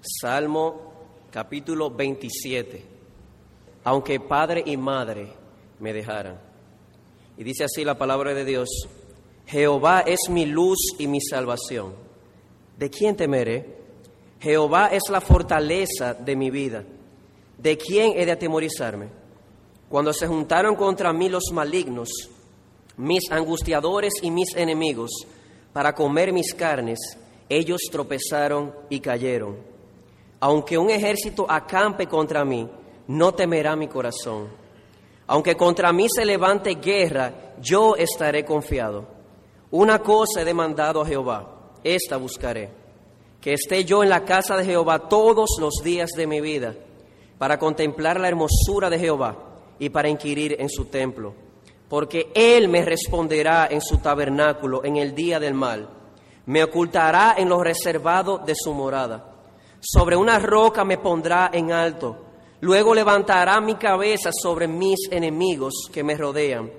Salmo capítulo 27. Aunque padre y madre me dejaran. Y dice así la palabra de Dios, Jehová es mi luz y mi salvación. ¿De quién temeré? Jehová es la fortaleza de mi vida. ¿De quién he de atemorizarme? Cuando se juntaron contra mí los malignos, mis angustiadores y mis enemigos, para comer mis carnes, ellos tropezaron y cayeron. Aunque un ejército acampe contra mí, no temerá mi corazón. Aunque contra mí se levante guerra, yo estaré confiado. Una cosa he demandado a Jehová, esta buscaré, que esté yo en la casa de Jehová todos los días de mi vida, para contemplar la hermosura de Jehová y para inquirir en su templo, porque Él me responderá en su tabernáculo en el día del mal, me ocultará en lo reservado de su morada sobre una roca me pondrá en alto. Luego levantará mi cabeza sobre mis enemigos que me rodean.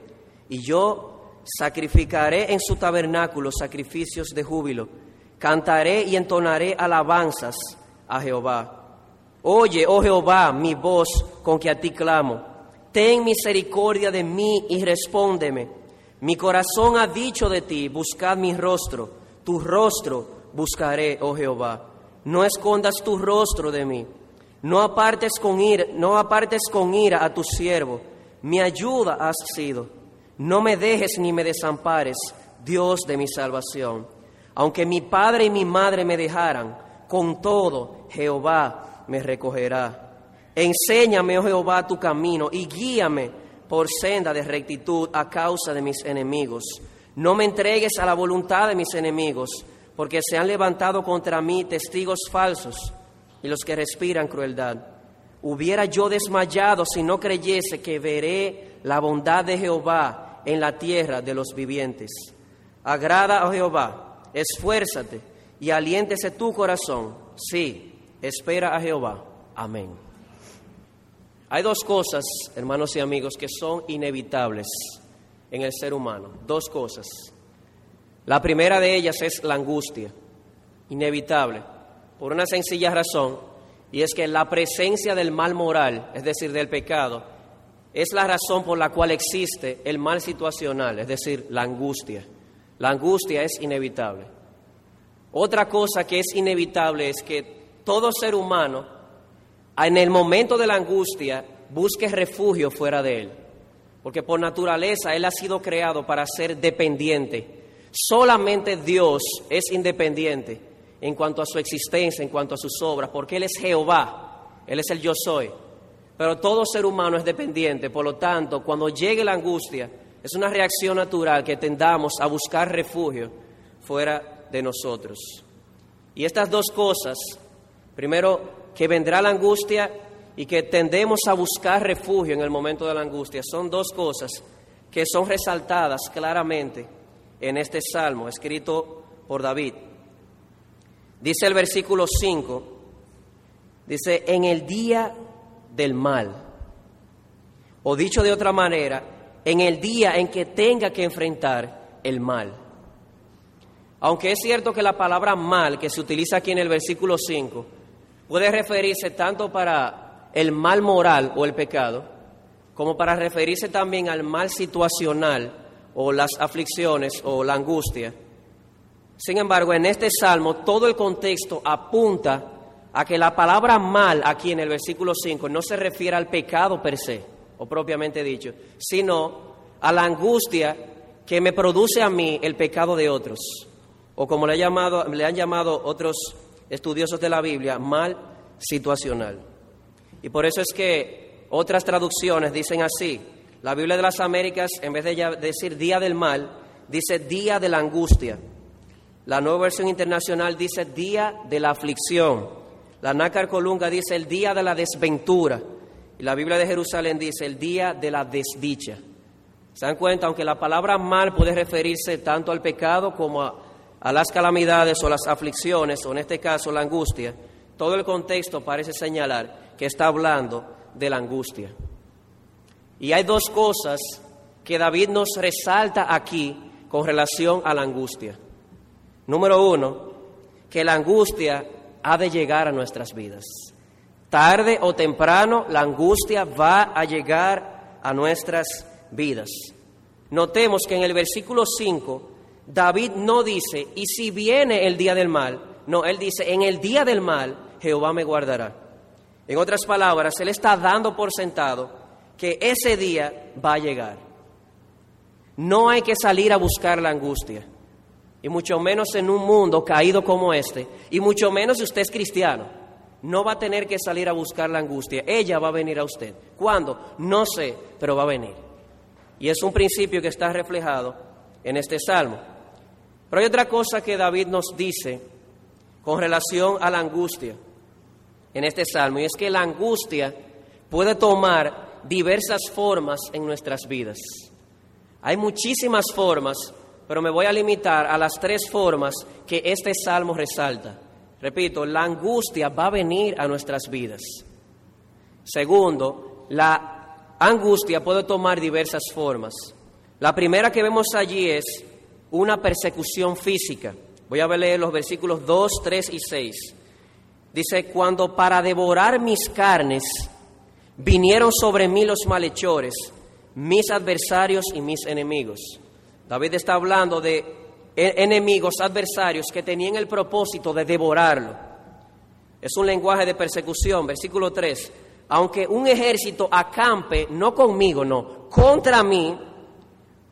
Y yo sacrificaré en su tabernáculo sacrificios de júbilo. Cantaré y entonaré alabanzas a Jehová. Oye, oh Jehová, mi voz con que a ti clamo. Ten misericordia de mí y respóndeme. Mi corazón ha dicho de ti, buscad mi rostro. Tu rostro buscaré, oh Jehová no escondas tu rostro de mí. No apartes con ira, no apartes con ira a tu siervo. Mi ayuda has sido. No me dejes ni me desampares, Dios de mi salvación. Aunque mi padre y mi madre me dejaran, con todo Jehová me recogerá. Enséñame, oh Jehová, tu camino y guíame por senda de rectitud a causa de mis enemigos. No me entregues a la voluntad de mis enemigos porque se han levantado contra mí testigos falsos y los que respiran crueldad. Hubiera yo desmayado si no creyese que veré la bondad de Jehová en la tierra de los vivientes. Agrada a Jehová, esfuérzate y aliéntese tu corazón. Sí, espera a Jehová. Amén. Hay dos cosas, hermanos y amigos, que son inevitables en el ser humano. Dos cosas. La primera de ellas es la angustia, inevitable, por una sencilla razón, y es que la presencia del mal moral, es decir, del pecado, es la razón por la cual existe el mal situacional, es decir, la angustia. La angustia es inevitable. Otra cosa que es inevitable es que todo ser humano, en el momento de la angustia, busque refugio fuera de él, porque por naturaleza él ha sido creado para ser dependiente Solamente Dios es independiente en cuanto a su existencia, en cuanto a sus obras, porque Él es Jehová, Él es el yo soy. Pero todo ser humano es dependiente, por lo tanto, cuando llegue la angustia, es una reacción natural que tendamos a buscar refugio fuera de nosotros. Y estas dos cosas, primero, que vendrá la angustia y que tendemos a buscar refugio en el momento de la angustia, son dos cosas que son resaltadas claramente en este salmo escrito por David. Dice el versículo 5, dice, en el día del mal, o dicho de otra manera, en el día en que tenga que enfrentar el mal. Aunque es cierto que la palabra mal que se utiliza aquí en el versículo 5 puede referirse tanto para el mal moral o el pecado, como para referirse también al mal situacional o las aflicciones o la angustia. Sin embargo, en este salmo todo el contexto apunta a que la palabra mal aquí en el versículo 5 no se refiere al pecado per se, o propiamente dicho, sino a la angustia que me produce a mí el pecado de otros, o como le, llamado, le han llamado otros estudiosos de la Biblia, mal situacional. Y por eso es que otras traducciones dicen así, la Biblia de las Américas, en vez de decir día del mal, dice día de la angustia. La nueva versión internacional dice día de la aflicción. La Nácar Colunga dice el día de la desventura. Y la Biblia de Jerusalén dice el día de la desdicha. ¿Se dan cuenta? Aunque la palabra mal puede referirse tanto al pecado como a, a las calamidades o las aflicciones, o en este caso la angustia, todo el contexto parece señalar que está hablando de la angustia. Y hay dos cosas que David nos resalta aquí con relación a la angustia. Número uno, que la angustia ha de llegar a nuestras vidas. Tarde o temprano la angustia va a llegar a nuestras vidas. Notemos que en el versículo 5 David no dice, y si viene el día del mal, no, él dice, en el día del mal Jehová me guardará. En otras palabras, él está dando por sentado que ese día va a llegar. No hay que salir a buscar la angustia, y mucho menos en un mundo caído como este, y mucho menos si usted es cristiano. No va a tener que salir a buscar la angustia, ella va a venir a usted. ¿Cuándo? No sé, pero va a venir. Y es un principio que está reflejado en este salmo. Pero hay otra cosa que David nos dice con relación a la angustia en este salmo, y es que la angustia puede tomar diversas formas en nuestras vidas. Hay muchísimas formas, pero me voy a limitar a las tres formas que este salmo resalta. Repito, la angustia va a venir a nuestras vidas. Segundo, la angustia puede tomar diversas formas. La primera que vemos allí es una persecución física. Voy a leer los versículos 2, 3 y 6. Dice, cuando para devorar mis carnes vinieron sobre mí los malhechores, mis adversarios y mis enemigos. David está hablando de e-, enemigos, adversarios que tenían el propósito de devorarlo. Es un lenguaje de persecución. Versículo 3. Aunque un ejército acampe, no conmigo, no, contra mí,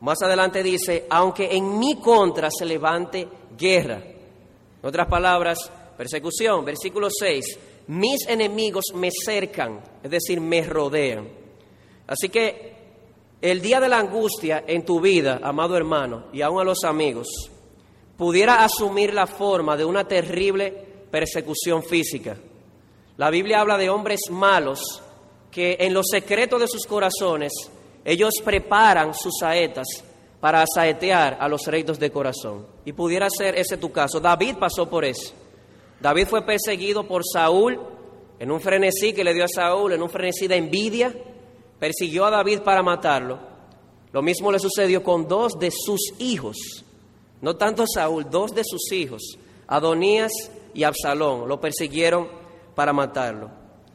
más adelante dice, aunque en mi contra se levante guerra. En otras palabras, persecución. Versículo 6, mis enemigos me cercan, es decir, me rodean. Así que el día de la angustia en tu vida, amado hermano, y aún a los amigos, pudiera asumir la forma de una terrible persecución física. La Biblia habla de hombres malos que en los secretos de sus corazones ellos preparan sus saetas para saetear a los reinos de corazón. Y pudiera ser ese tu caso. David pasó por eso. David fue perseguido por Saúl en un frenesí que le dio a Saúl, en un frenesí de envidia. Persiguió a David para matarlo. Lo mismo le sucedió con dos de sus hijos. No tanto Saúl, dos de sus hijos, Adonías y Absalón. Lo persiguieron para matarlo.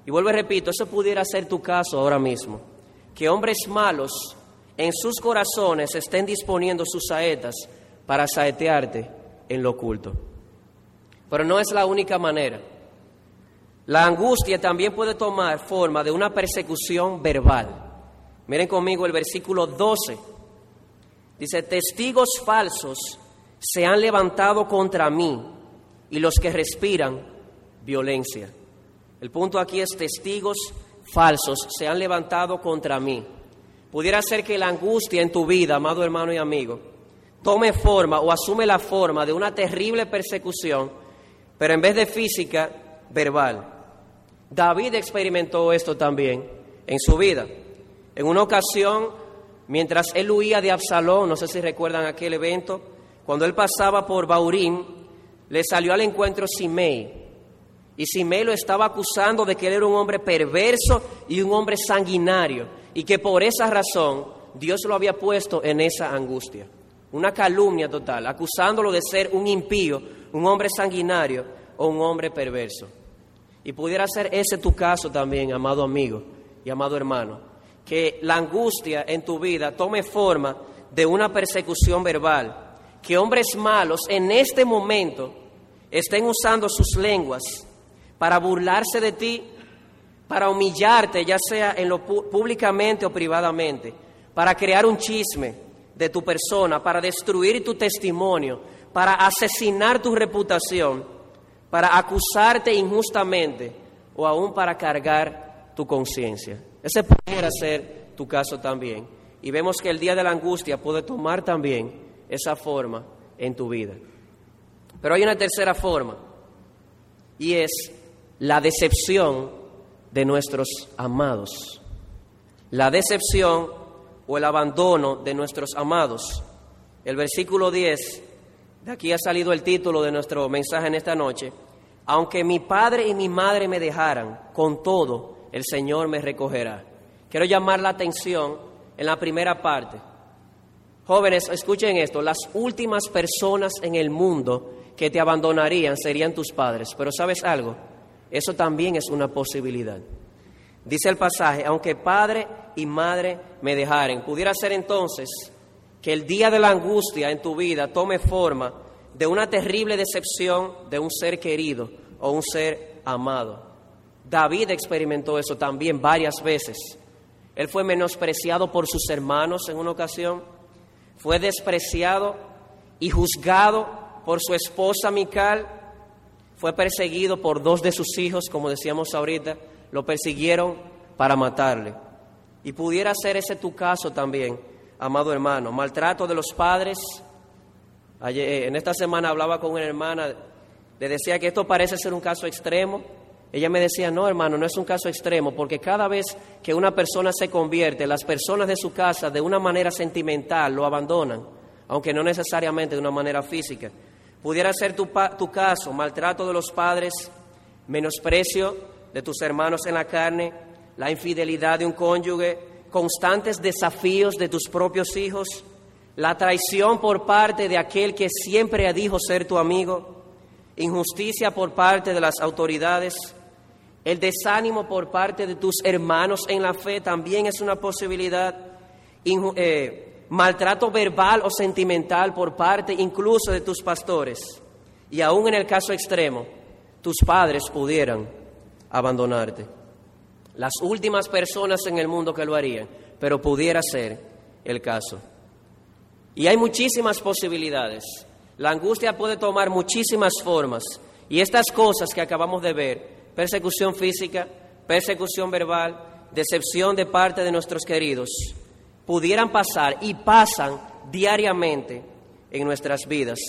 Y vuelvo y repito, eso pudiera ser tu caso ahora mismo que hombres malos en sus corazones estén disponiendo sus saetas para saetearte en lo oculto. Pero no es la única manera. La angustia también puede tomar forma de una persecución verbal. Miren conmigo el versículo 12. Dice, testigos falsos se han levantado contra mí y los que respiran violencia. El punto aquí es testigos falsos se han levantado contra mí. Pudiera ser que la angustia en tu vida, amado hermano y amigo, tome forma o asume la forma de una terrible persecución, pero en vez de física, verbal. David experimentó esto también en su vida. En una ocasión, mientras él huía de Absalón, no sé si recuerdan aquel evento, cuando él pasaba por Baurín, le salió al encuentro Simei, y Simei lo estaba acusando de que él era un hombre perverso y un hombre sanguinario, y que por esa razón Dios lo había puesto en esa angustia. Una calumnia total, acusándolo de ser un impío, un hombre sanguinario o un hombre perverso. Y pudiera ser ese tu caso también, amado amigo y amado hermano, que la angustia en tu vida tome forma de una persecución verbal, que hombres malos en este momento estén usando sus lenguas para burlarse de ti, para humillarte, ya sea en lo públicamente o privadamente, para crear un chisme de tu persona, para destruir tu testimonio, para asesinar tu reputación, para acusarte injustamente o aún para cargar tu conciencia. Ese pudiera ser tu caso también. Y vemos que el día de la angustia puede tomar también esa forma en tu vida. Pero hay una tercera forma, y es la decepción de nuestros amados. La decepción o el abandono de nuestros amados. El versículo 10, de aquí ha salido el título de nuestro mensaje en esta noche. Aunque mi padre y mi madre me dejaran, con todo el Señor me recogerá. Quiero llamar la atención en la primera parte. Jóvenes, escuchen esto, las últimas personas en el mundo que te abandonarían serían tus padres. Pero sabes algo, eso también es una posibilidad. Dice el pasaje, aunque padre y madre me dejaren, pudiera ser entonces que el día de la angustia en tu vida tome forma de una terrible decepción de un ser querido o un ser amado. David experimentó eso también varias veces. Él fue menospreciado por sus hermanos en una ocasión, fue despreciado y juzgado por su esposa Mical, fue perseguido por dos de sus hijos, como decíamos ahorita, lo persiguieron para matarle. Y pudiera ser ese tu caso también, amado hermano, maltrato de los padres. Eh, en esta semana hablaba con una hermana, le decía que esto parece ser un caso extremo. Ella me decía, no hermano, no es un caso extremo, porque cada vez que una persona se convierte, las personas de su casa de una manera sentimental lo abandonan, aunque no necesariamente de una manera física. Pudiera ser tu caso, maltrato de los padres, menosprecio de tus hermanos en la carne, la infidelidad de un cónyuge, constantes desafíos de tus propios hijos, la traición por parte de aquel que siempre dijo ser tu amigo, injusticia por parte de las autoridades, el desánimo por parte de tus hermanos en la fe también es una posibilidad, eh, maltrato verbal o sentimental por parte incluso de tus pastores, y aún en el caso extremo, tus padres pudieran abandonarte. Las últimas personas en el mundo que lo harían, pero pudiera ser el caso. Y hay muchísimas posibilidades. La angustia puede tomar muchísimas formas. Y estas cosas que acabamos de ver, persecución física, persecución verbal, decepción de parte de nuestros queridos, pudieran pasar y pasan diariamente en nuestras vidas.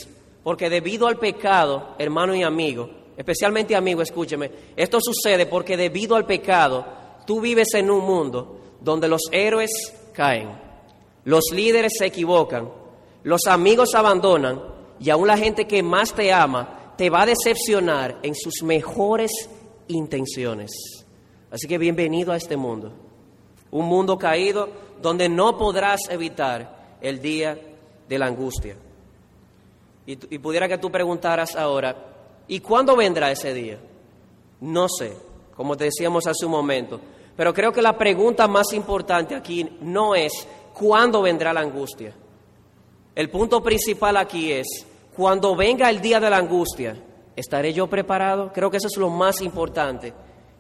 Porque debido al pecado, hermano y amigo, especialmente amigo, escúcheme, esto sucede porque debido al pecado, tú vives en un mundo donde los héroes caen, los líderes se equivocan, los amigos abandonan y aún la gente que más te ama te va a decepcionar en sus mejores intenciones. Así que bienvenido a este mundo, un mundo caído donde no podrás evitar el día de la angustia. Y, y pudiera que tú preguntaras ahora, ¿Y cuándo vendrá ese día? No sé, como te decíamos hace un momento. Pero creo que la pregunta más importante aquí no es cuándo vendrá la angustia. El punto principal aquí es, cuando venga el día de la angustia, ¿estaré yo preparado? Creo que eso es lo más importante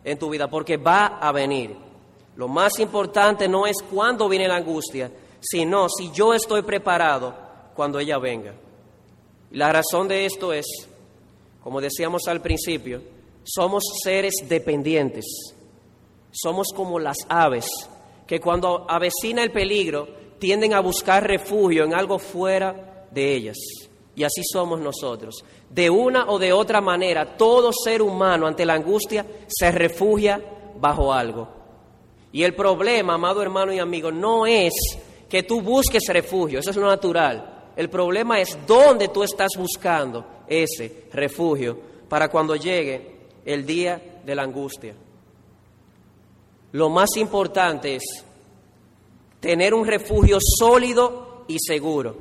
en tu vida, porque va a venir. Lo más importante no es cuándo viene la angustia, sino si yo estoy preparado cuando ella venga. La razón de esto es como decíamos al principio, somos seres dependientes. Somos como las aves que cuando avecina el peligro tienden a buscar refugio en algo fuera de ellas. Y así somos nosotros. De una o de otra manera, todo ser humano ante la angustia se refugia bajo algo. Y el problema, amado hermano y amigo, no es que tú busques refugio, eso es lo natural. El problema es dónde tú estás buscando ese refugio para cuando llegue el día de la angustia. Lo más importante es tener un refugio sólido y seguro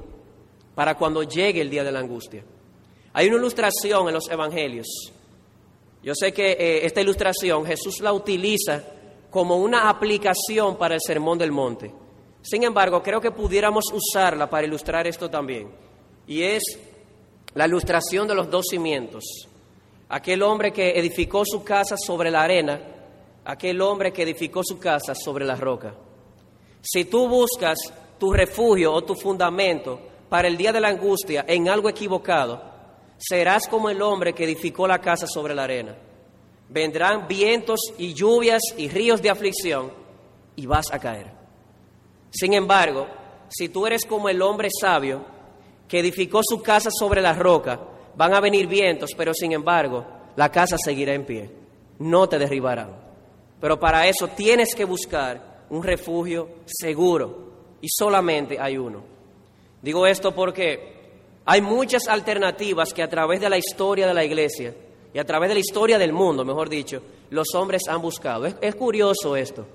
para cuando llegue el día de la angustia. Hay una ilustración en los evangelios. Yo sé que eh, esta ilustración Jesús la utiliza como una aplicación para el Sermón del Monte. Sin embargo, creo que pudiéramos usarla para ilustrar esto también. Y es la ilustración de los dos cimientos. Aquel hombre que edificó su casa sobre la arena, aquel hombre que edificó su casa sobre la roca. Si tú buscas tu refugio o tu fundamento para el día de la angustia en algo equivocado, serás como el hombre que edificó la casa sobre la arena. Vendrán vientos y lluvias y ríos de aflicción y vas a caer. Sin embargo, si tú eres como el hombre sabio que edificó su casa sobre la roca, van a venir vientos, pero sin embargo, la casa seguirá en pie. No te derribarán. Pero para eso tienes que buscar un refugio seguro y solamente hay uno. Digo esto porque hay muchas alternativas que a través de la historia de la iglesia y a través de la historia del mundo, mejor dicho, los hombres han buscado. Es, curioso esto.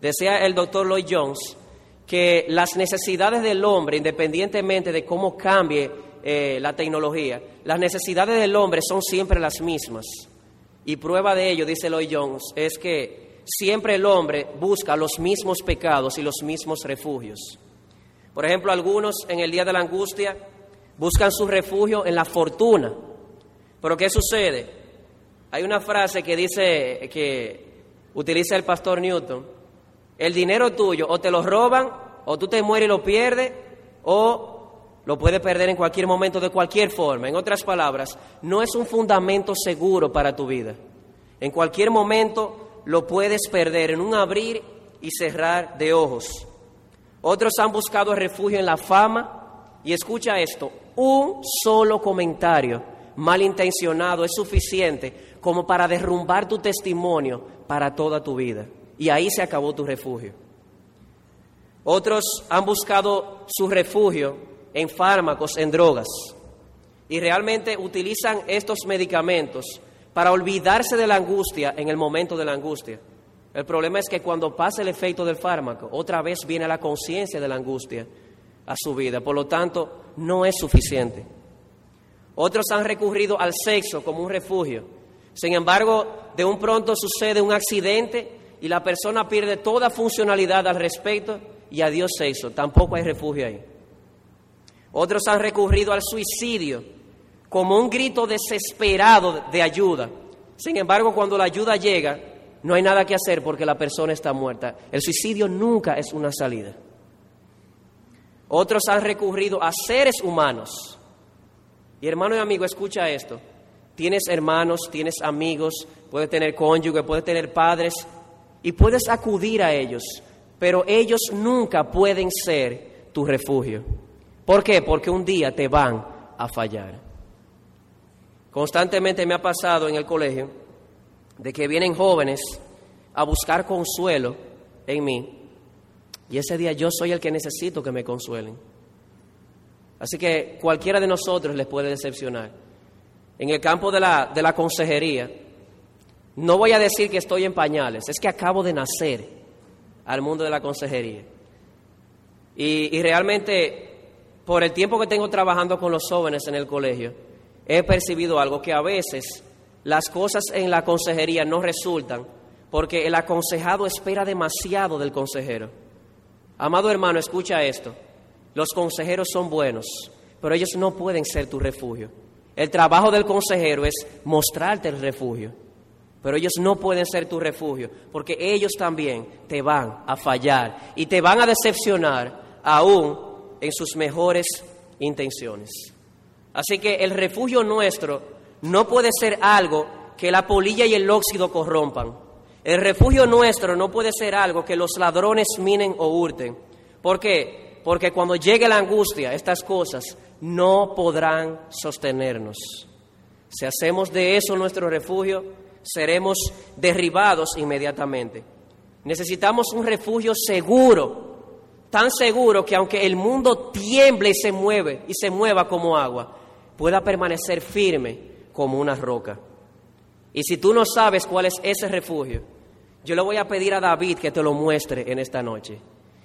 Decía el doctor Lloyd Jones que las necesidades del hombre, independientemente de cómo cambie eh, la tecnología, las necesidades del hombre son siempre las mismas. Y prueba de ello, dice Lloyd Jones, es que siempre el hombre busca los mismos pecados y los mismos refugios. Por ejemplo, algunos en el día de la angustia buscan su refugio en la fortuna. Pero ¿qué sucede? Hay una frase que dice que utiliza el pastor Newton, el dinero tuyo o te lo roban o tú te mueres y lo pierdes o lo puedes perder en cualquier momento de cualquier forma. En otras palabras, no es un fundamento seguro para tu vida. En cualquier momento lo puedes perder en un abrir y cerrar de ojos. Otros han buscado refugio en la fama y escucha esto, un solo comentario malintencionado es suficiente como para derrumbar tu testimonio para toda tu vida. Y ahí se acabó tu refugio. Otros han buscado su refugio en fármacos, en drogas, y realmente utilizan estos medicamentos para olvidarse de la angustia en el momento de la angustia. El problema es que cuando pasa el efecto del fármaco, otra vez viene la conciencia de la angustia a su vida. Por lo tanto, no es suficiente. Otros han recurrido al sexo como un refugio. Sin embargo, de un pronto sucede un accidente y la persona pierde toda funcionalidad al respecto y adiós sexo. Tampoco hay refugio ahí. Otros han recurrido al suicidio como un grito desesperado de ayuda. Sin embargo, cuando la ayuda llega, no hay nada que hacer porque la persona está muerta. El suicidio nunca es una salida. Otros han recurrido a seres humanos. Y hermano y amigo, escucha esto. Tienes hermanos, tienes amigos, puedes tener cónyuge, puedes tener padres y puedes acudir a ellos, pero ellos nunca pueden ser tu refugio. ¿Por qué? Porque un día te van a fallar. Constantemente me ha pasado en el colegio de que vienen jóvenes a buscar consuelo en mí y ese día yo soy el que necesito que me consuelen. Así que cualquiera de nosotros les puede decepcionar. En el campo de la, de la consejería, no voy a decir que estoy en pañales, es que acabo de nacer al mundo de la consejería. Y, y realmente, por el tiempo que tengo trabajando con los jóvenes en el colegio, he percibido algo que a veces las cosas en la consejería no resultan porque el aconsejado espera demasiado del consejero. Amado hermano, escucha esto. Los consejeros son buenos, pero ellos no pueden ser tu refugio. El trabajo del consejero es mostrarte el refugio, pero ellos no pueden ser tu refugio, porque ellos también te van a fallar y te van a decepcionar aún en sus mejores intenciones. Así que el refugio nuestro no puede ser algo que la polilla y el óxido corrompan. El refugio nuestro no puede ser algo que los ladrones minen o hurten. ¿Por qué? Porque cuando llegue la angustia, estas cosas no podrán sostenernos. Si hacemos de eso nuestro refugio, seremos derribados inmediatamente. Necesitamos un refugio seguro, tan seguro que aunque el mundo tiemble y se mueve y se mueva como agua, pueda permanecer firme como una roca. Y si tú no sabes cuál es ese refugio, yo le voy a pedir a David que te lo muestre en esta noche.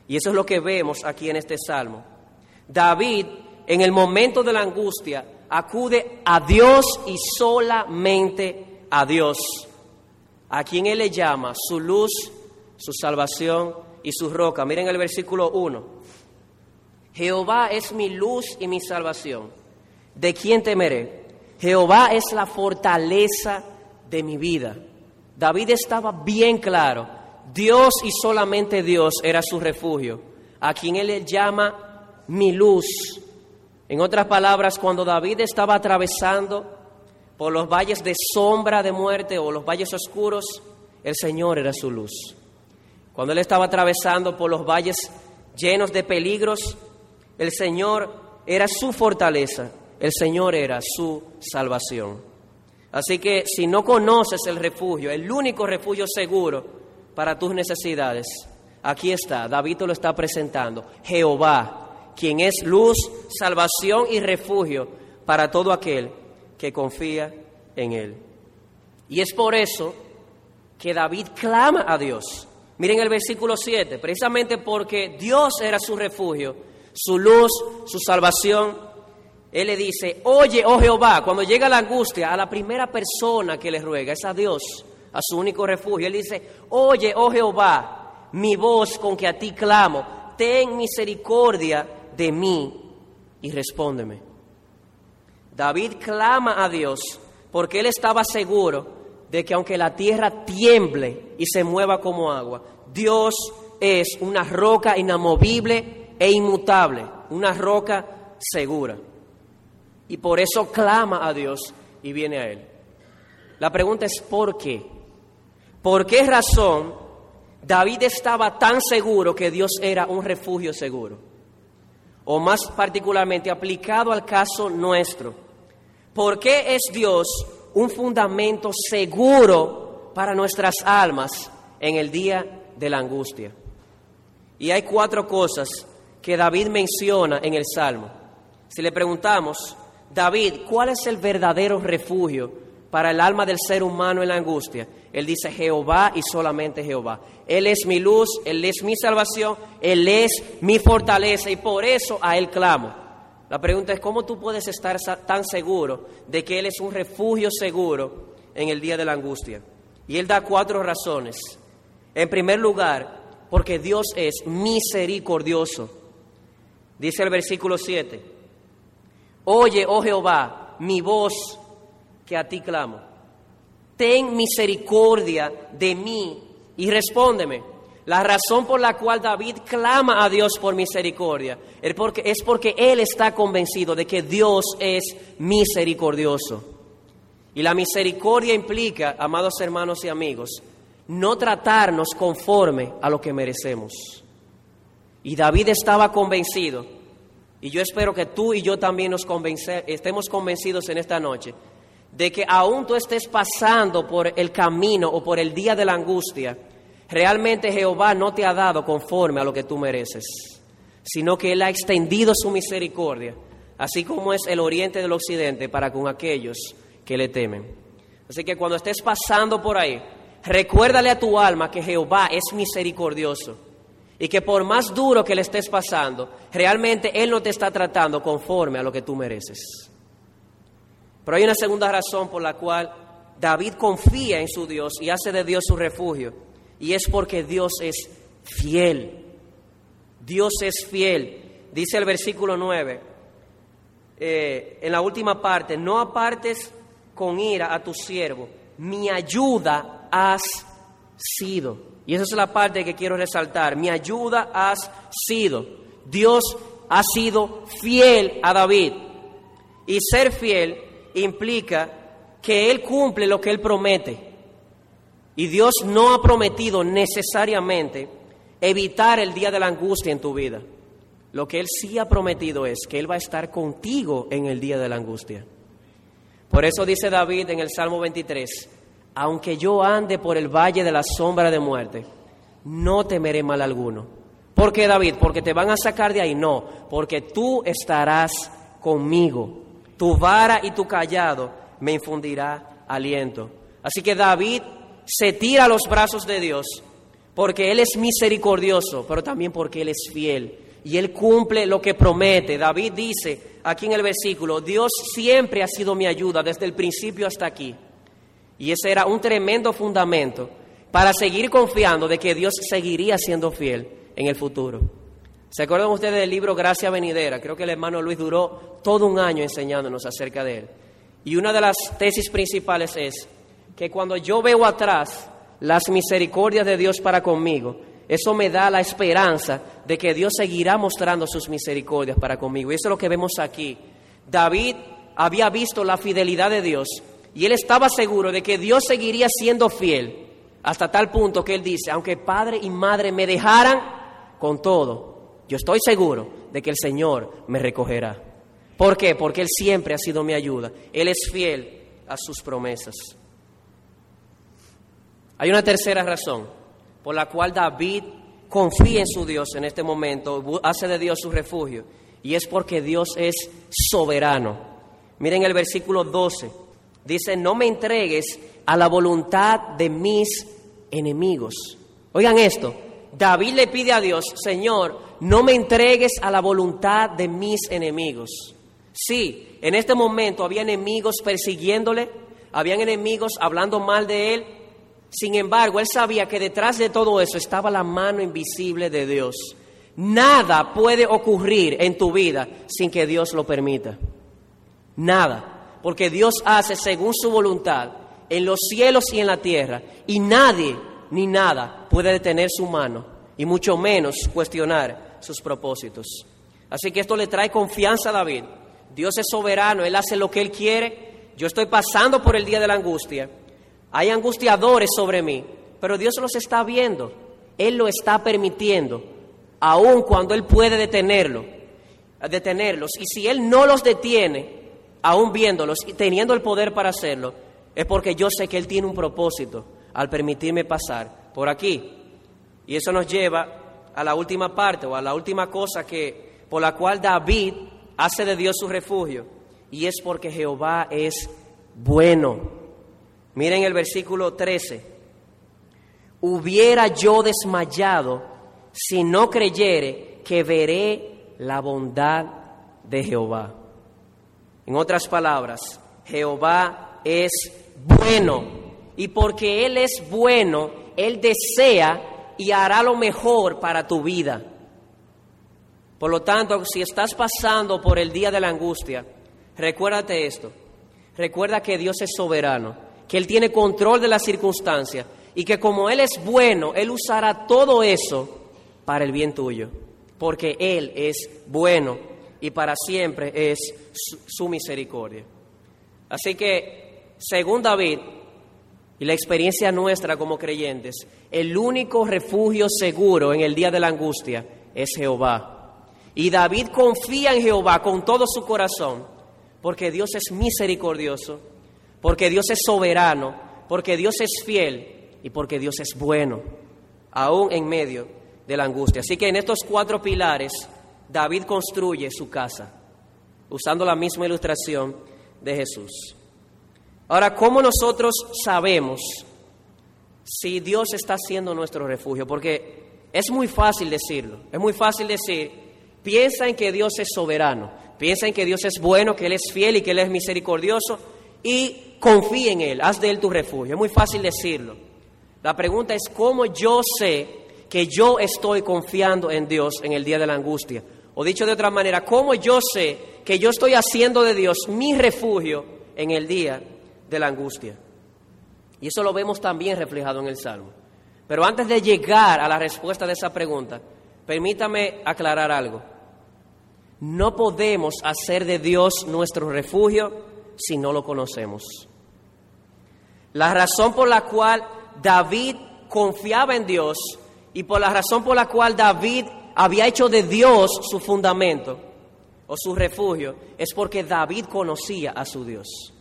Y eso es lo que vemos aquí en este salmo. David, en el momento de la angustia, acude a Dios y solamente a Dios, a quien Él le llama su luz, su salvación y su roca. Miren el versículo 1. Jehová es mi luz y mi salvación. ¿De quién temeré? Jehová es la fortaleza de mi vida. David estaba bien claro, Dios y solamente Dios era su refugio, a quien él le llama mi luz. En otras palabras, cuando David estaba atravesando por los valles de sombra de muerte o los valles oscuros, el Señor era su luz. Cuando él estaba atravesando por los valles llenos de peligros, el Señor era su fortaleza, el Señor era su salvación. Así que si no conoces el refugio, el único refugio seguro para tus necesidades, aquí está, David te lo está presentando, Jehová, quien es luz, salvación y refugio para todo aquel que confía en él. Y es por eso que David clama a Dios. Miren el versículo 7, precisamente porque Dios era su refugio, su luz, su salvación, Él le dice, oye, oh Jehová, cuando llega la angustia, a la primera persona que le ruega es a Dios, a su único refugio. Él dice, oye, oh Jehová, mi voz con que a ti clamo, ten misericordia de mí y respóndeme. David clama a Dios porque él estaba seguro de que aunque la tierra tiemble y se mueva como agua, Dios es una roca inamovible e inmutable, una roca segura. Y por eso clama a Dios y viene a Él. La pregunta es ¿por qué? ¿Por qué razón David estaba tan seguro que Dios era un refugio seguro? O más particularmente aplicado al caso nuestro. ¿Por qué es Dios un fundamento seguro para nuestras almas en el día de la angustia? Y hay cuatro cosas que David menciona en el Salmo. Si le preguntamos, David, ¿cuál es el verdadero refugio para el alma del ser humano en la angustia? Él dice Jehová y solamente Jehová. Él es mi luz, Él es mi salvación, Él es mi fortaleza y por eso a Él clamo. La pregunta es, ¿cómo tú puedes estar tan seguro de que Él es un refugio seguro en el día de la angustia? Y Él da cuatro razones. En primer lugar, porque Dios es misericordioso. Dice el versículo 7, Oye, oh Jehová, mi voz que a ti clamo. Ten misericordia de mí y respóndeme. La razón por la cual David clama a Dios por misericordia es porque, es porque él está convencido de que Dios es misericordioso. Y la misericordia implica, amados hermanos y amigos, no tratarnos conforme a lo que merecemos. Y David estaba convencido, y yo espero que tú y yo también nos estemos convencidos en esta noche, de que aún tú estés pasando por el camino o por el día de la angustia, realmente Jehová no te ha dado conforme a lo que tú mereces, sino que Él ha extendido su misericordia, así como es el oriente del occidente para con aquellos que le temen. Así que cuando estés pasando por ahí, recuérdale a tu alma que Jehová es misericordioso y que por más duro que le estés pasando, realmente Él no te está tratando conforme a lo que tú mereces. Pero hay una segunda razón por la cual David confía en su Dios y hace de Dios su refugio, y es porque Dios es fiel. Dios es fiel. Dice el versículo 9, eh, en la última parte, no apartes con ira a tu siervo, mi ayuda has sido. Y esa es la parte que quiero resaltar. Mi ayuda has sido. Dios ha sido fiel a David. Y ser fiel implica que Él cumple lo que Él promete. Y Dios no ha prometido necesariamente evitar el día de la angustia en tu vida. Lo que Él sí ha prometido es que Él va a estar contigo en el día de la angustia. Por eso dice David en el Salmo 23, aunque yo ande por el valle de la sombra de muerte, no temeré mal alguno. ¿Por qué, David? ¿Porque te van a sacar de ahí? No, porque tú estarás conmigo. Tu vara y tu callado me infundirá aliento. Así que David se tira a los brazos de Dios porque Él es misericordioso, pero también porque Él es fiel y Él cumple lo que promete. David dice aquí en el versículo, Dios siempre ha sido mi ayuda desde el principio hasta aquí. Y ese era un tremendo fundamento para seguir confiando de que Dios seguiría siendo fiel en el futuro. ¿Se acuerdan ustedes del libro Gracia Venidera? Creo que el hermano Luis duró todo un año enseñándonos acerca de él. Y una de las tesis principales es que cuando yo veo atrás las misericordias de Dios para conmigo, eso me da la esperanza de que Dios seguirá mostrando sus misericordias para conmigo. Y eso es lo que vemos aquí. David había visto la fidelidad de Dios y él estaba seguro de que Dios seguiría siendo fiel hasta tal punto que él dice, aunque padre y madre me dejaran, con todo, yo estoy seguro de que el Señor me recogerá. ¿Por qué? Porque Él siempre ha sido mi ayuda. Él es fiel a sus promesas. Hay una tercera razón por la cual David confía en su Dios en este momento, hace de Dios su refugio, y es porque Dios es soberano. Miren el versículo 12. Dice, no me entregues a la voluntad de mis enemigos. Oigan esto, David le pide a Dios, Señor, no me entregues a la voluntad de mis enemigos. Sí, en este momento había enemigos persiguiéndole, habían enemigos hablando mal de él. Sin embargo, él sabía que detrás de todo eso estaba la mano invisible de Dios. Nada puede ocurrir en tu vida sin que Dios lo permita. Nada. Porque Dios hace según su voluntad en los cielos y en la tierra. Y nadie ni nada puede detener su mano y mucho menos cuestionar sus propósitos. Así que esto le trae confianza a David. Dios es soberano, Él hace lo que Él quiere. Yo estoy pasando por el día de la angustia. Hay angustiadores sobre mí, pero Dios los está viendo. Él lo está permitiendo, aun cuando Él puede detenerlo, detenerlos. Y si Él no los detiene, aún viéndolos y teniendo el poder para hacerlo, es porque yo sé que Él tiene un propósito al permitirme pasar por aquí. Y eso nos lleva a la última parte o a la última cosa que por la cual David hace de Dios su refugio y es porque Jehová es bueno. Miren el versículo 13. Hubiera yo desmayado si no creyere que veré la bondad de Jehová. En otras palabras, Jehová es bueno y porque Él es bueno, Él desea y hará lo mejor para tu vida. Por lo tanto, si estás pasando por el día de la angustia, recuérdate esto. Recuerda que Dios es soberano, que Él tiene control de las circunstancias y que como Él es bueno, Él usará todo eso para el bien tuyo, porque Él es bueno y para siempre es su, misericordia. Así que, según David y la experiencia nuestra como creyentes, el único refugio seguro en el día de la angustia es Jehová. Y David confía en Jehová con todo su corazón, porque Dios es misericordioso, porque Dios es soberano, porque Dios es fiel y porque Dios es bueno, aún en medio de la angustia. Así que en estos cuatro pilares David construye su casa, usando la misma ilustración de Jesús. Ahora, ¿cómo nosotros sabemos si Dios está siendo nuestro refugio? Porque es muy fácil decirlo, es muy fácil decir, piensa en que Dios es soberano, piensa en que Dios es bueno, que Él es fiel y que Él es misericordioso y confía en Él, haz de Él tu refugio. Es muy fácil decirlo. La pregunta es, ¿cómo yo sé que yo estoy confiando en Dios en el día de la angustia? O dicho de otra manera, ¿cómo yo sé que yo estoy haciendo de Dios mi refugio en el día de la angustia? Y eso lo vemos también reflejado en el Salmo. Pero antes de llegar a la respuesta de esa pregunta, permítame aclarar algo. No podemos hacer de Dios nuestro refugio si no lo conocemos. La razón por la cual David confiaba en Dios y por la razón por la cual David había hecho de Dios su fundamento o su refugio, es porque David conocía a su Dios.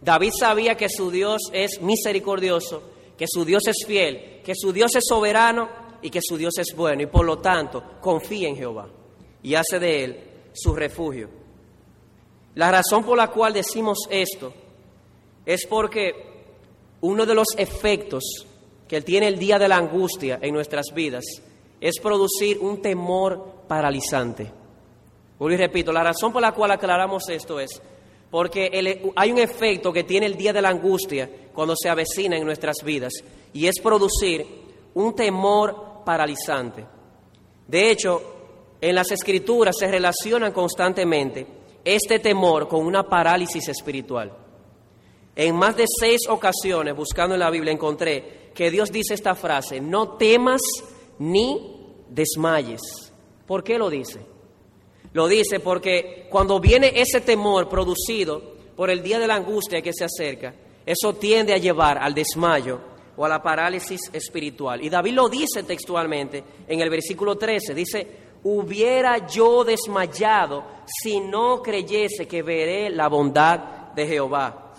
David sabía que su Dios es misericordioso, que su Dios es fiel, que su Dios es soberano y que su Dios es bueno. Y por lo tanto, confía en Jehová y hace de él su refugio. La razón por la cual decimos esto es porque uno de los efectos que tiene el día de la angustia en nuestras vidas es producir un temor paralizante. Y repito, la razón por la cual aclaramos esto es porque hay un efecto que tiene el día de la angustia cuando se avecina en nuestras vidas y es producir un temor paralizante. De hecho, en las escrituras se relacionan constantemente este temor con una parálisis espiritual. En más de seis ocasiones, buscando en la Biblia, encontré que Dios dice esta frase, no temas ni desmayes. ¿Por qué lo dice? Lo dice porque cuando viene ese temor producido por el día de la angustia que se acerca, eso tiende a llevar al desmayo o a la parálisis espiritual. Y David lo dice textualmente en el versículo 13, dice, hubiera yo desmayado si no creyese que veré la bondad de Jehová.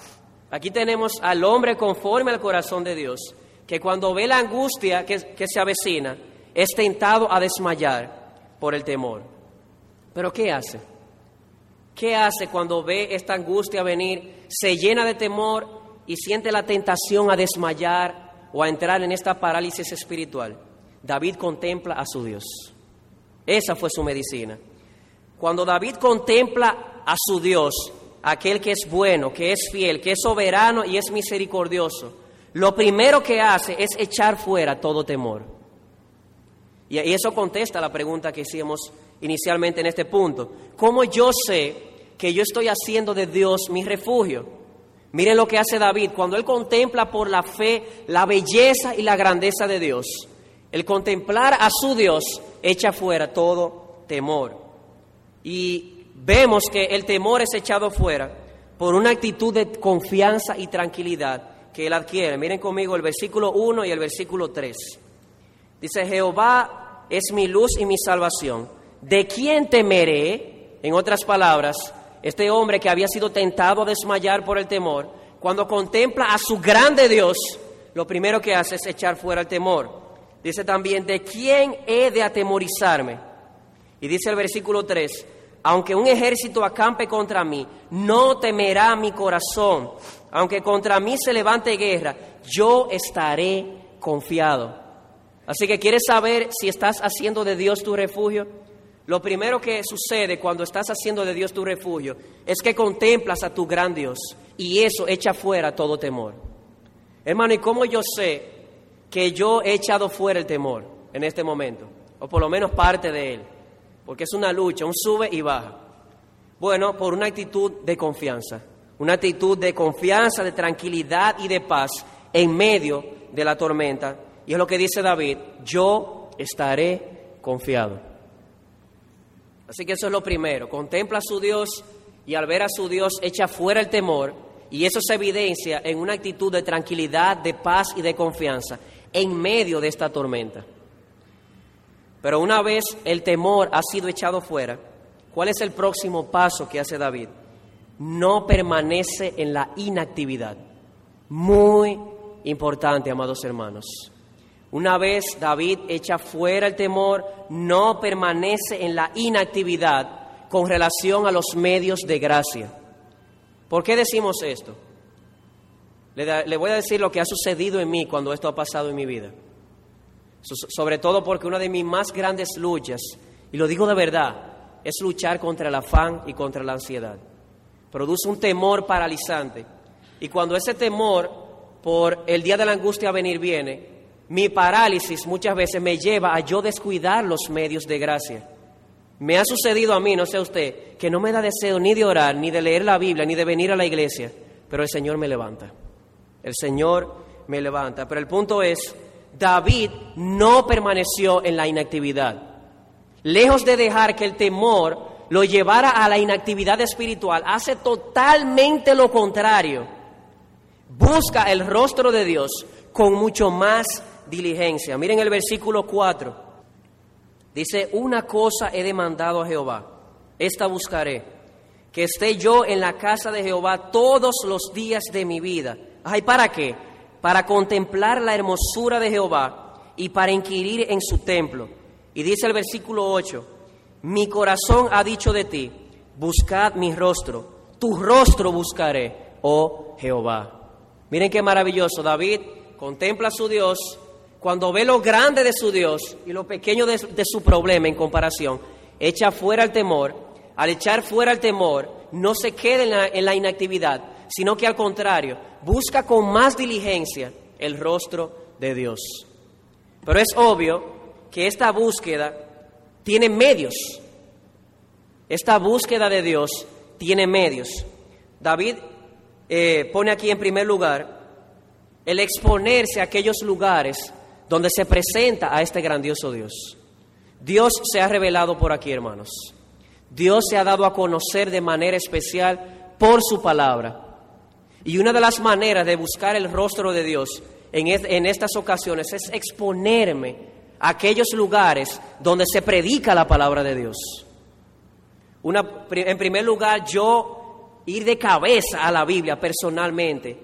Aquí tenemos al hombre conforme al corazón de Dios, que cuando ve la angustia que, que se avecina, es tentado a desmayar por el temor. Pero ¿qué hace? ¿Qué hace cuando ve esta angustia venir, se llena de temor y siente la tentación a desmayar o a entrar en esta parálisis espiritual? David contempla a su Dios. Esa fue su medicina. Cuando David contempla a su Dios, aquel que es bueno, que es fiel, que es soberano y es misericordioso, lo primero que hace es echar fuera todo temor. Y eso contesta la pregunta que hicimos inicialmente en este punto. ¿Cómo yo sé que yo estoy haciendo de Dios mi refugio? Miren lo que hace David cuando él contempla por la fe la belleza y la grandeza de Dios. El contemplar a su Dios echa fuera todo temor. Y vemos que el temor es echado fuera por una actitud de confianza y tranquilidad que él adquiere. Miren conmigo el versículo 1 y el versículo 3. Dice, Jehová es mi luz y mi salvación. ¿De quién temeré? En otras palabras, este hombre que había sido tentado a desmayar por el temor, cuando contempla a su grande Dios, lo primero que hace es echar fuera el temor. Dice también, ¿de quién he de atemorizarme? Y dice el versículo 3, aunque un ejército acampe contra mí, no temerá mi corazón. Aunque contra mí se levante guerra, yo estaré confiado. Así que quieres saber si estás haciendo de Dios tu refugio. Lo primero que sucede cuando estás haciendo de Dios tu refugio es que contemplas a tu gran Dios y eso echa fuera todo temor. Hermano, ¿y cómo yo sé que yo he echado fuera el temor en este momento? O por lo menos parte de él. Porque es una lucha, un sube y baja. Bueno, por una actitud de confianza. Una actitud de confianza, de tranquilidad y de paz en medio de la tormenta. Y es lo que dice David, yo estaré confiado. Así que eso es lo primero, contempla a su Dios y al ver a su Dios echa fuera el temor y eso se evidencia en una actitud de tranquilidad, de paz y de confianza en medio de esta tormenta. Pero una vez el temor ha sido echado fuera, ¿cuál es el próximo paso que hace David? No permanece en la inactividad. Muy importante, amados hermanos. Una vez David echa fuera el temor, no permanece en la inactividad con relación a los medios de gracia. ¿Por qué decimos esto? Le, voy a decir lo que ha sucedido en mí cuando esto ha pasado en mi vida. sobre todo porque una de mis más grandes luchas, y lo digo de verdad, es luchar contra el afán y contra la ansiedad. Produce un temor paralizante. Y cuando ese temor por el día de la angustia venir viene, mi parálisis muchas veces me lleva a yo descuidar los medios de gracia. Me ha sucedido a mí, no sé usted, que no me da deseo ni de orar, ni de leer la Biblia, ni de venir a la iglesia, pero el Señor me levanta. El Señor me levanta. Pero el punto es, David no permaneció en la inactividad. Lejos de dejar que el temor lo llevara a la inactividad espiritual, hace totalmente lo contrario. Busca el rostro de Dios con mucho más diligencia. Miren el versículo 4. Dice, una cosa he demandado a Jehová, esta buscaré, que esté yo en la casa de Jehová todos los días de mi vida. Ay, ¿para qué? Para contemplar la hermosura de Jehová y para inquirir en su templo. Y dice el versículo 8, mi corazón ha dicho de ti, buscad mi rostro, tu rostro buscaré, oh Jehová. Miren qué maravilloso, David contempla a su Dios, cuando ve lo grande de su Dios y lo pequeño de, su problema en comparación, echa fuera el temor. Al echar fuera el temor, no se queda en la, en la inactividad, sino que al contrario, busca con más diligencia el rostro de Dios. Pero es obvio que esta búsqueda tiene medios. Esta búsqueda de Dios tiene medios. David eh, pone aquí en primer lugar el exponerse a aquellos lugares donde se presenta a este grandioso Dios. Dios se ha revelado por aquí, hermanos. Dios se ha dado a conocer de manera especial por su palabra. Y una de las maneras de buscar el rostro de Dios en, estas ocasiones es exponerme a aquellos lugares donde se predica la palabra de Dios. En primer lugar, yo ir de cabeza a la Biblia personalmente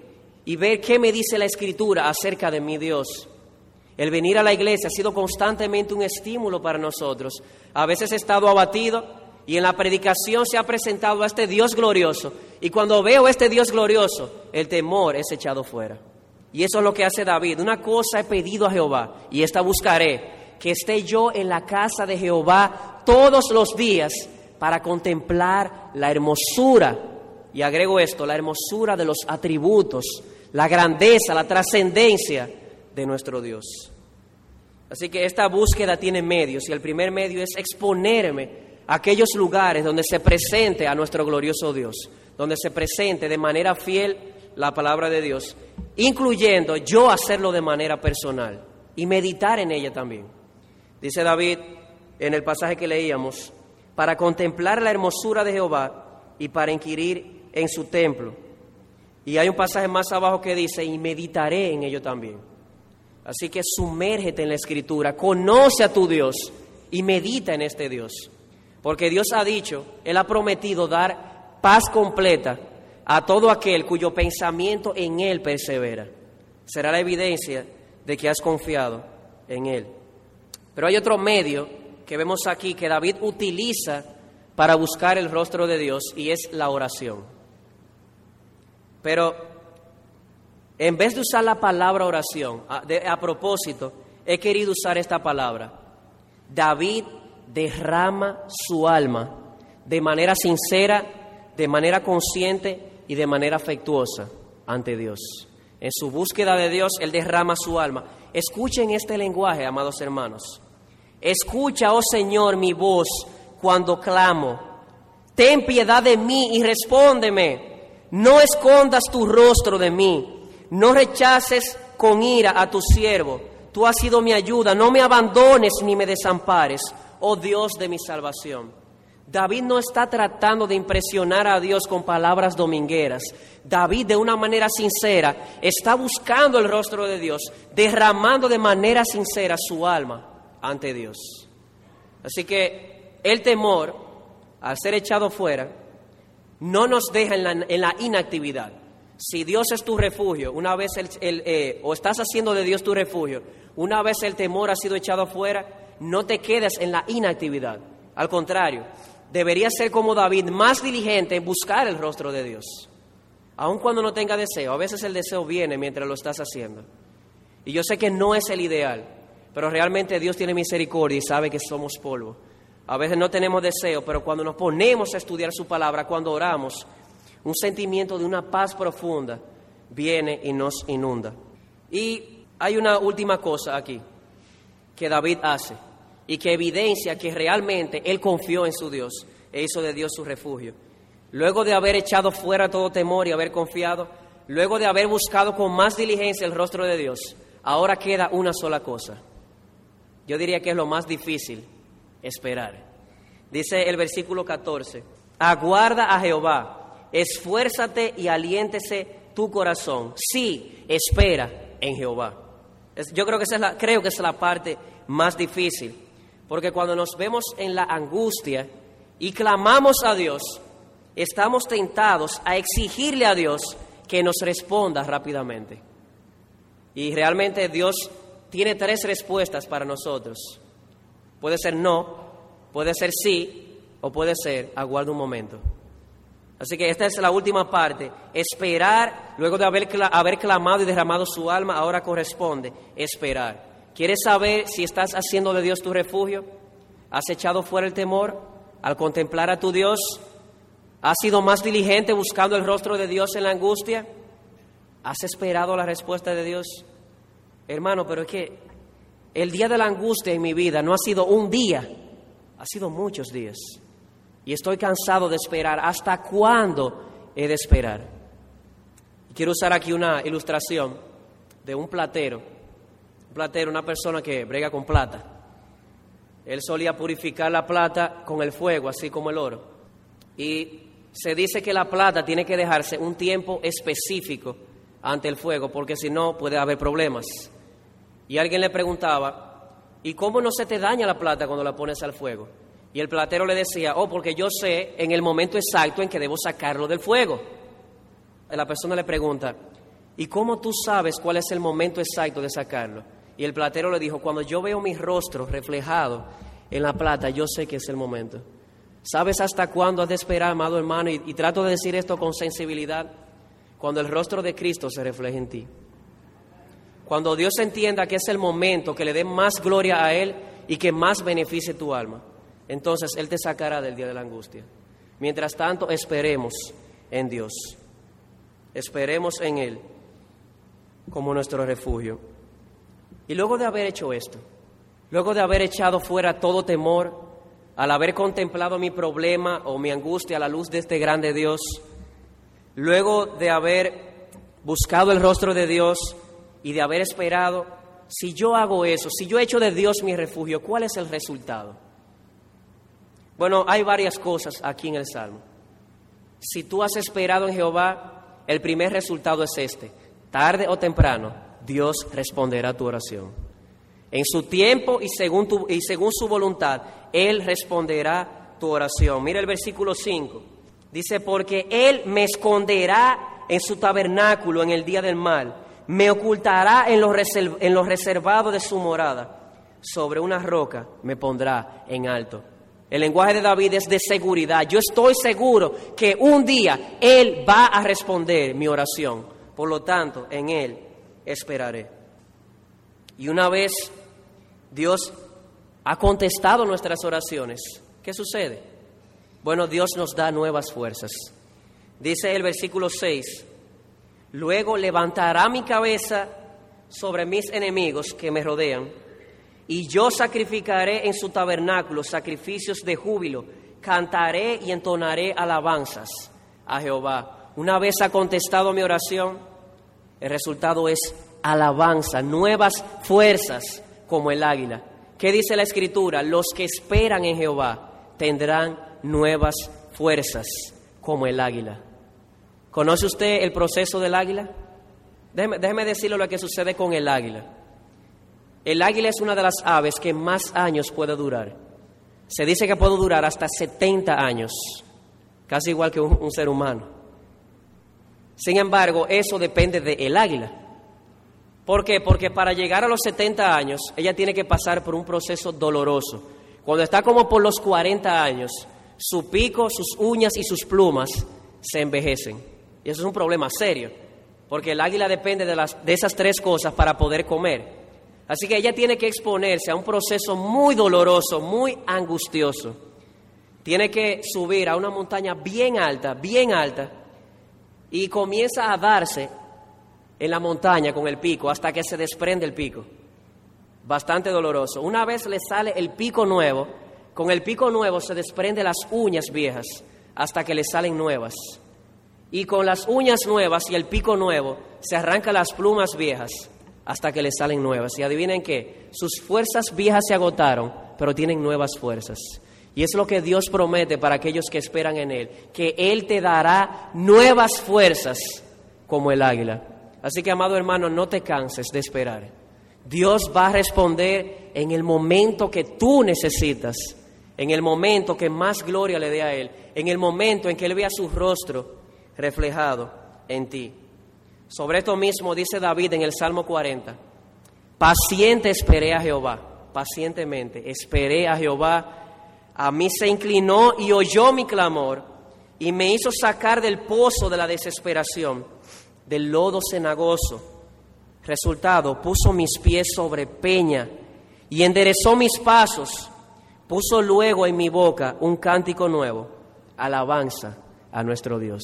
y ver qué me dice la Escritura acerca de mi Dios. El venir a la iglesia ha sido constantemente un estímulo para nosotros. A veces he estado abatido y en la predicación se ha presentado a este Dios glorioso. Y cuando veo a este Dios glorioso, el temor es echado fuera. Y eso es lo que hace David. Una cosa he pedido a Jehová y esta buscaré, que esté yo en la casa de Jehová todos los días para contemplar la hermosura, y agrego esto, la hermosura de los atributos, la grandeza, la trascendencia de nuestro Dios. Así que esta búsqueda tiene medios y el primer medio es exponerme aquellos lugares donde se presente a nuestro glorioso Dios, donde se presente de manera fiel la palabra de Dios, incluyendo yo hacerlo de manera personal y meditar en ella también. Dice David en el pasaje que leíamos, para contemplar la hermosura de Jehová y para inquirir en su templo. Y hay un pasaje más abajo que dice, y meditaré en ello también. Así que sumérgete en la escritura, conoce a tu Dios y medita en este Dios. Porque Dios ha dicho, Él ha prometido dar paz completa a todo aquel cuyo pensamiento en Él persevera. Será la evidencia de que has confiado en Él. Pero hay otro medio que vemos aquí que David utiliza para buscar el rostro de Dios y es la oración. Pero en vez de usar la palabra oración, a, propósito, he querido usar esta palabra. David derrama su alma de manera sincera, de manera consciente y de manera afectuosa ante Dios. En su búsqueda de Dios, Él derrama su alma. Escuchen este lenguaje, amados hermanos. Escucha, oh Señor, mi voz cuando clamo. Ten piedad de mí y respóndeme. No escondas tu rostro de mí no rechaces con ira a tu siervo. Tú has sido mi ayuda. No me abandones ni me desampares, oh Dios de mi salvación. David no está tratando de impresionar a Dios con palabras domingueras. David de una manera sincera está buscando el rostro de Dios, derramando de manera sincera su alma ante Dios. Así que el temor, al ser echado fuera, no nos deja en la, inactividad. Si Dios es tu refugio, una vez el, eh, o estás haciendo de Dios tu refugio, una vez el temor ha sido echado afuera, no te quedes en la inactividad. Al contrario, deberías ser como David, más diligente en buscar el rostro de Dios. Aun cuando no tenga deseo, a veces el deseo viene mientras lo estás haciendo. Y yo sé que no es el ideal, pero realmente Dios tiene misericordia y sabe que somos polvo. A veces no tenemos deseo, pero cuando nos ponemos a estudiar su palabra, cuando oramos, un sentimiento de una paz profunda viene y nos inunda. Y hay una última cosa aquí que David hace y que evidencia que realmente él confió en su Dios e hizo de Dios su refugio. Luego de haber echado fuera todo temor y haber confiado, luego de haber buscado con más diligencia el rostro de Dios, ahora queda una sola cosa. Yo diría que es lo más difícil, esperar. Dice el versículo 14, aguarda a Jehová esfuérzate y aliéntese tu corazón. Sí, espera en Jehová. Yo creo que, esa es la, creo que es la parte más difícil, porque cuando nos vemos en la angustia y clamamos a Dios, estamos tentados a exigirle a Dios que nos responda rápidamente. Y realmente Dios tiene tres respuestas para nosotros. Puede ser no, puede ser sí o puede ser aguarda un momento. Así que esta es la última parte. Esperar, luego de haber, haber clamado y derramado su alma, ahora corresponde esperar. ¿Quieres saber si estás haciendo de Dios tu refugio? ¿Has echado fuera el temor al contemplar a tu Dios? ¿Has sido más diligente buscando el rostro de Dios en la angustia? ¿Has esperado la respuesta de Dios? Hermano, pero es que el día de la angustia en mi vida no ha sido un día, ha sido muchos días y estoy cansado de esperar. ¿Hasta cuándo he de esperar? Quiero usar aquí una ilustración de un platero. Platero, una persona que brega con plata. Él solía purificar la plata con el fuego, así como el oro. Y se dice que la plata tiene que dejarse un tiempo específico ante el fuego, porque si no puede haber problemas. Y alguien le preguntaba, ¿y cómo no se te daña la plata cuando la pones al fuego? Y el platero le decía, oh, porque yo sé en el momento exacto en que debo sacarlo del fuego. La persona le pregunta, ¿y cómo tú sabes cuál es el momento exacto de sacarlo? Y el platero le dijo, cuando yo veo mi rostro reflejado en la plata, yo sé que es el momento. ¿Sabes hasta cuándo has de esperar, amado hermano? Y, y trato de decir esto con sensibilidad. Cuando el rostro de Cristo se refleje en ti. Cuando Dios entienda que es el momento que le dé más gloria a Él y que más beneficie tu alma. entonces Él te sacará del día de la angustia. Mientras tanto, esperemos en Dios. Esperemos en Él como nuestro refugio. Y luego de haber hecho esto, luego de haber echado fuera todo temor, al haber contemplado mi problema o mi angustia a la luz de este grande Dios, luego de haber buscado el rostro de Dios y de haber esperado, si yo hago eso, si yo echo de Dios mi refugio, ¿cuál es el resultado? Bueno, hay varias cosas aquí en el Salmo. Si tú has esperado en Jehová, el primer resultado es este. Tarde o temprano, Dios responderá tu oración. En su tiempo y según, y según su voluntad, Él responderá tu oración. Mira el versículo 5. Dice, porque Él me esconderá en su tabernáculo en el día del mal, me ocultará en en los reservados de su morada, sobre una roca me pondrá en alto. El lenguaje de David es de seguridad. Yo estoy seguro que un día Él va a responder mi oración. Por lo tanto, en Él esperaré. Y una vez Dios ha contestado nuestras oraciones, ¿qué sucede? Bueno, Dios nos da nuevas fuerzas. Dice el versículo 6, luego levantará mi cabeza sobre mis enemigos que me rodean, y yo sacrificaré en su tabernáculo sacrificios de júbilo, cantaré y entonaré alabanzas a Jehová. Una vez ha contestado mi oración, el resultado es alabanza, nuevas fuerzas como el águila. ¿Qué dice la escritura? Los que esperan en Jehová tendrán nuevas fuerzas como el águila. ¿Conoce usted el proceso del águila? Déjeme, decirle lo que sucede con el águila. El águila es una de las aves que más años puede durar. Se dice que puede durar hasta 70 años, casi igual que un, ser humano. Sin embargo, eso depende del águila. ¿Por qué? Porque para llegar a los 70 años, ella tiene que pasar por un proceso doloroso. Cuando está como por los 40 años, su pico, sus uñas y sus plumas se envejecen. Y eso es un problema serio, porque el águila depende de, las, de esas tres cosas para poder comer. Así que ella tiene que exponerse a un proceso muy doloroso, muy angustioso. Tiene que subir a una montaña bien alta, bien alta, y comienza a darse en la montaña con el pico hasta que se desprende el pico. Bastante doloroso. Una vez le sale el pico nuevo, con el pico nuevo se desprende las uñas viejas hasta que le salen nuevas. Y con las uñas nuevas y el pico nuevo se arranca las plumas viejas hasta que le salen nuevas. Y adivinen qué, sus fuerzas viejas se agotaron, pero tienen nuevas fuerzas. Y es lo que Dios promete para aquellos que esperan en Él, que Él te dará nuevas fuerzas como el águila. Así que, amado hermano, no te canses de esperar. Dios va a responder en el momento que tú necesitas, en el momento que más gloria le dé a Él, en el momento en que Él vea su rostro reflejado en ti. Sobre esto mismo dice David en el Salmo 40, paciente esperé a Jehová, pacientemente esperé a Jehová, a mí se inclinó y oyó mi clamor y me hizo sacar del pozo de la desesperación, del lodo cenagoso. Resultado, puso mis pies sobre peña y enderezó mis pasos, puso luego en mi boca un cántico nuevo, alabanza a nuestro Dios.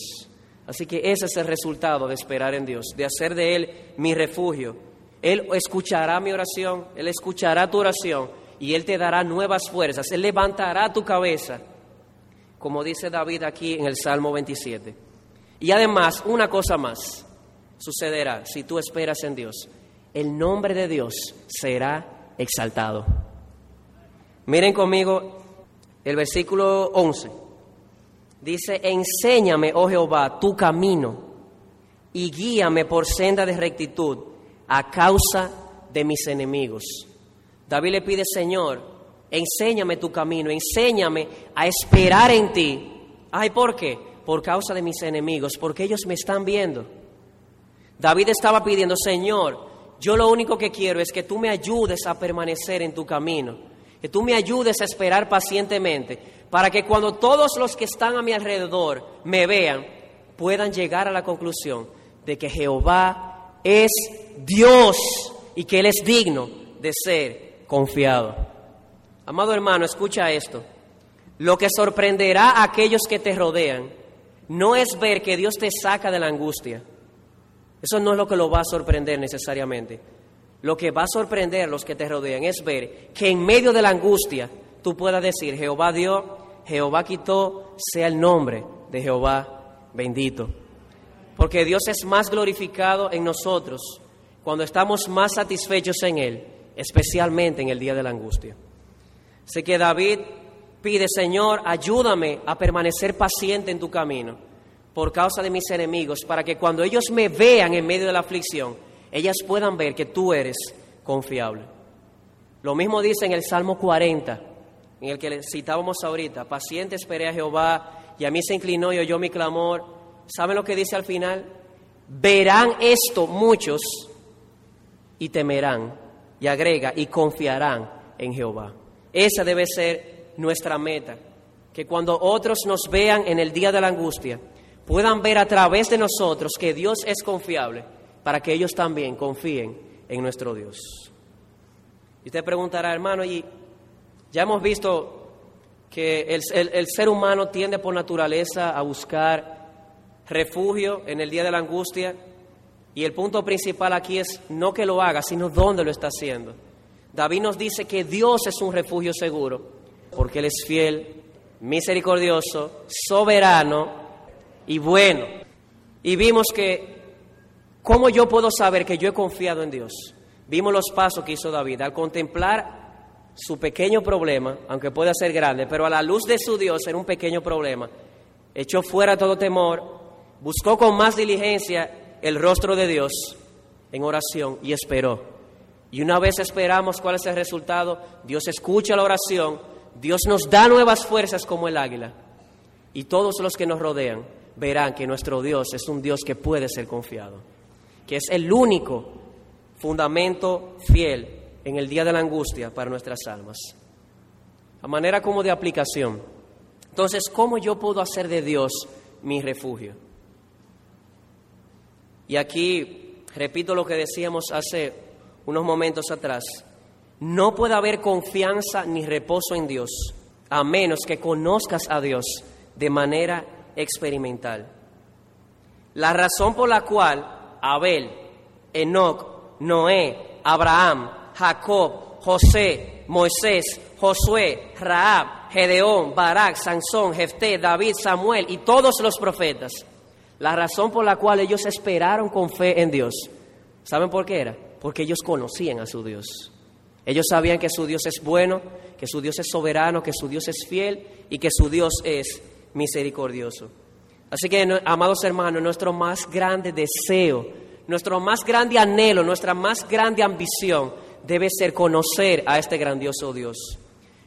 Así que ese es el resultado de esperar en Dios, de hacer de Él mi refugio. Él escuchará mi oración, Él escuchará tu oración y Él te dará nuevas fuerzas, Él levantará tu cabeza, como dice David aquí en el Salmo 27. Y además, una cosa más sucederá si tú esperas en Dios. El nombre de Dios será exaltado. Miren conmigo el versículo 11. Dice, enséñame, oh Jehová, tu camino y guíame por senda de rectitud a causa de mis enemigos. David le pide, Señor, enséñame tu camino, enséñame a esperar en ti. Ay, ¿por qué? Por causa de mis enemigos, porque ellos me están viendo. David estaba pidiendo, Señor, yo lo único que quiero es que tú me ayudes a permanecer en tu camino, que tú me ayudes a esperar pacientemente, para que cuando todos los que están a mi alrededor me vean, puedan llegar a la conclusión de que Jehová es Dios y que Él es digno de ser confiado. Amado hermano, escucha esto. Lo que sorprenderá a aquellos que te rodean no es ver que Dios te saca de la angustia. Eso no es lo que lo va a sorprender necesariamente. Lo que va a sorprender a los que te rodean es ver que en medio de la angustia tú puedas decir, Jehová dio, Jehová quitó, sea el nombre de Jehová bendito. Porque Dios es más glorificado en nosotros cuando estamos más satisfechos en Él, especialmente en el día de la angustia. Sé que David pide, Señor, ayúdame a permanecer paciente en tu camino por causa de mis enemigos, para que cuando ellos me vean en medio de la aflicción, ellas puedan ver que tú eres confiable. Lo mismo dice en el Salmo 40, en el que citábamos ahorita, paciente esperé a Jehová y a mí se inclinó y oyó mi clamor. ¿Saben lo que dice al final? Verán esto muchos y temerán, y agrega, y confiarán en Jehová. Esa debe ser nuestra meta, que cuando otros nos vean en el día de la angustia, puedan ver a través de nosotros que Dios es confiable, para que ellos también confíen en nuestro Dios. Y usted preguntará, hermano, y ya hemos visto que el, el ser humano tiende por naturaleza a buscar refugio en el día de la angustia, y el punto principal aquí es no que lo haga, sino dónde lo está haciendo. David nos dice que Dios es un refugio seguro, porque Él es fiel, misericordioso, soberano y bueno. Y vimos que, ¿cómo yo puedo saber que yo he confiado en Dios? Vimos los pasos que hizo David al contemplar su pequeño problema, aunque pueda ser grande, pero a la luz de su Dios era un pequeño problema. Echó fuera todo temor, buscó con más diligencia el rostro de Dios en oración y esperó. Y una vez esperamos cuál es el resultado, Dios escucha la oración, Dios nos da nuevas fuerzas como el águila. Y todos los que nos rodean verán que nuestro Dios es un Dios que puede ser confiado, que es el único fundamento fiel en el día de la angustia para nuestras almas. A manera como de aplicación. Entonces, ¿cómo yo puedo hacer de Dios mi refugio? Y aquí repito lo que decíamos hace unos momentos atrás. No puede haber confianza ni reposo en Dios a menos que conozcas a Dios de manera experimental. La razón por la cual Abel, Enoch, Noé, Abraham, Jacob, José, Moisés, Josué, Raab, Gedeón, Barak, Sansón, Jefté, David, Samuel y todos los profetas la razón por la cual ellos esperaron con fe en Dios, ¿saben por qué era? Porque ellos conocían a su Dios. Ellos sabían que su Dios es bueno, que su Dios es soberano, que su Dios es fiel y que su Dios es misericordioso. Así que, amados hermanos, nuestro más grande deseo, nuestro más grande anhelo, nuestra más grande ambición debe ser conocer a este grandioso Dios,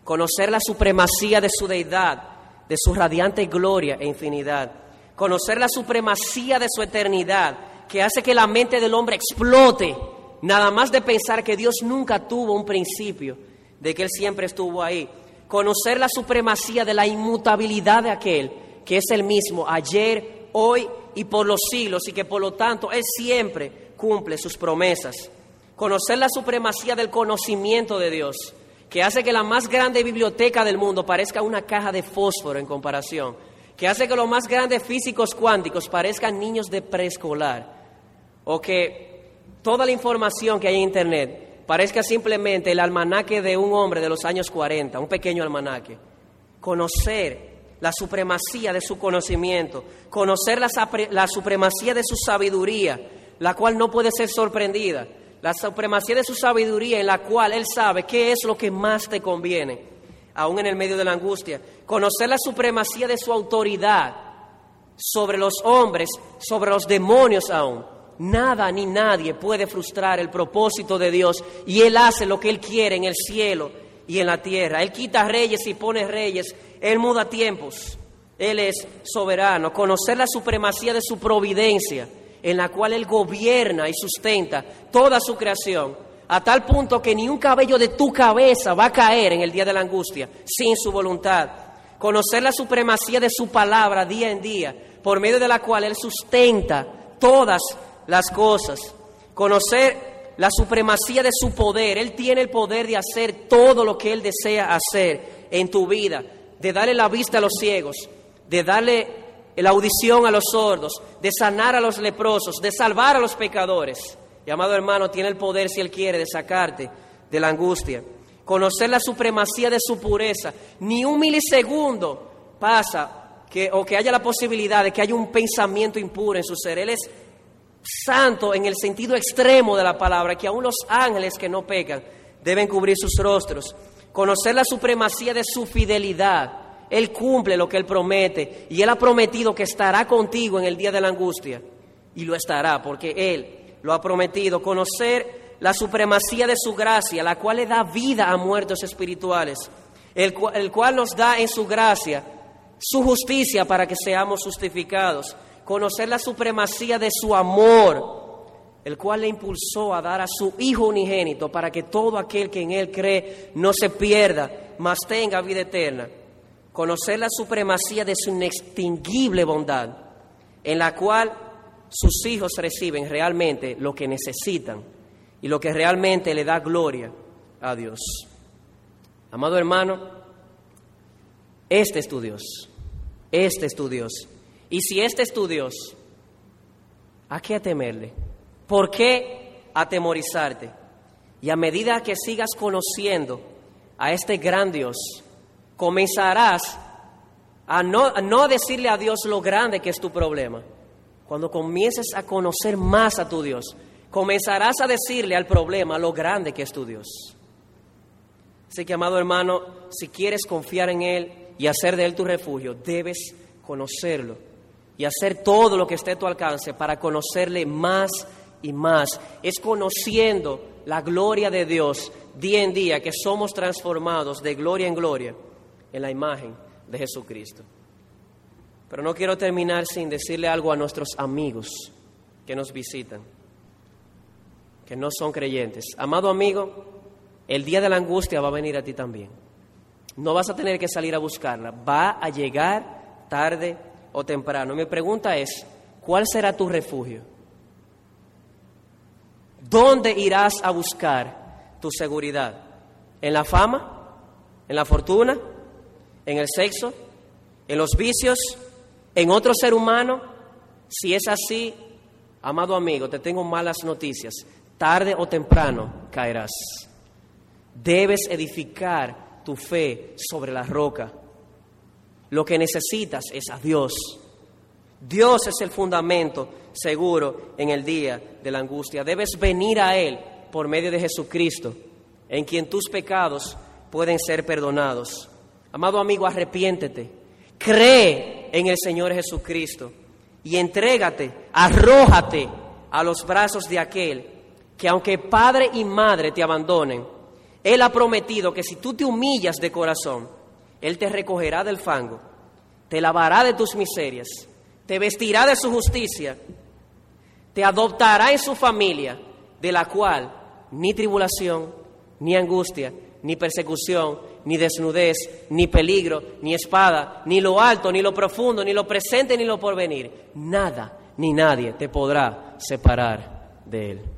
conocer la supremacía de su deidad, de su radiante gloria e infinidad conocer la supremacía de su eternidad, que hace que la mente del hombre explote, nada más de pensar que Dios nunca tuvo un principio, de que Él siempre estuvo ahí. Conocer la supremacía de la inmutabilidad de aquel, que es el mismo ayer, hoy y por los siglos, y que por lo tanto Él siempre cumple sus promesas. Conocer la supremacía del conocimiento de Dios, que hace que la más grande biblioteca del mundo parezca una caja de fósforo en comparación que hace que los más grandes físicos cuánticos parezcan niños de preescolar, o que toda la información que hay en Internet parezca simplemente el almanaque de un hombre de los años 40, un pequeño almanaque. Conocer la supremacía de su conocimiento, conocer la, la supremacía de su sabiduría, la cual no puede ser sorprendida, la supremacía de su sabiduría en la cual Él sabe qué es lo que más te conviene aún en el medio de la angustia. Conocer la supremacía de su autoridad sobre los hombres, sobre los demonios aún. Nada ni nadie puede frustrar el propósito de Dios y Él hace lo que Él quiere en el cielo y en la tierra. Él quita reyes y pone reyes. Él muda tiempos. Él es soberano. Conocer la supremacía de su providencia en la cual Él gobierna y sustenta toda su creación a tal punto que ni un cabello de tu cabeza va a caer en el día de la angustia sin su voluntad. Conocer la supremacía de su palabra día en día, por medio de la cual Él sustenta todas las cosas. Conocer la supremacía de su poder. Él tiene el poder de hacer todo lo que Él desea hacer en tu vida. de darle la vista a los ciegos, de darle la audición a los sordos, de sanar a los leprosos, de salvar a los pecadores. Y amado hermano, tiene el poder, si Él quiere, de sacarte de la angustia. Conocer la supremacía de su pureza. Ni un milisegundo pasa que, o que haya la posibilidad de que haya un pensamiento impuro en su ser. Él es santo en el sentido extremo de la palabra, que aún los ángeles que no pecan deben cubrir sus rostros. Conocer la supremacía de su fidelidad. Él cumple lo que Él promete y Él ha prometido que estará contigo en el día de la angustia. Y lo estará porque Él lo ha prometido. Conocer la supremacía de su gracia, la cual le da vida a muertos espirituales. El, el cual nos da en su gracia su justicia para que seamos justificados conocer la supremacía de su amor, el cual le impulsó a dar a su Hijo unigénito para que todo aquel que en Él cree no se pierda, mas tenga vida eterna. Conocer la supremacía de su inextinguible bondad, en la cual sus hijos reciben realmente lo que necesitan y lo que realmente le da gloria a Dios. Amado hermano, este es tu Dios, este es tu Dios. Y si este es tu Dios, ¿a qué temerle? ¿Por qué atemorizarte? Y a medida que sigas conociendo a este gran Dios, comenzarás a no, a no decirle a Dios lo grande que es tu problema. Cuando comiences a conocer más a tu Dios, comenzarás a decirle al problema lo grande que es tu Dios. Así que, amado hermano, si quieres confiar en Él y hacer de Él tu refugio, debes conocerlo y hacer todo lo que esté a tu alcance para conocerle más y más. Es conociendo la gloria de Dios día en día que somos transformados de gloria en gloria en la imagen de Jesucristo. Pero no quiero terminar sin decirle algo a nuestros amigos que nos visitan, que no son creyentes. Amado amigo, el día de la angustia va a venir a ti también. No vas a tener que salir a buscarla, va a llegar tarde o temprano. Mi pregunta es, ¿cuál será tu refugio? ¿Dónde irás a buscar tu seguridad? ¿En la fama? ¿En la fortuna? ¿En el sexo? ¿En los vicios? ¿En otro ser humano? Si es así, amado amigo, te tengo malas noticias. Tarde o temprano caerás. Debes edificar tu fe sobre la roca. Lo que necesitas es a Dios. Dios es el fundamento seguro en el día de la angustia. Debes venir a Él por medio de Jesucristo, en quien tus pecados pueden ser perdonados. Amado amigo, arrepiéntete. Cree en el Señor Jesucristo y entrégate, arrójate a los brazos de aquel que aunque padre y madre te abandonen, Él ha prometido que si tú te humillas de corazón, él te recogerá del fango, te lavará de tus miserias, te vestirá de su justicia, te adoptará en su familia, de la cual ni tribulación, ni angustia, ni persecución, ni desnudez, ni peligro, ni espada, ni lo alto, ni lo profundo, ni lo presente, ni lo porvenir, nada, ni nadie te podrá separar de él.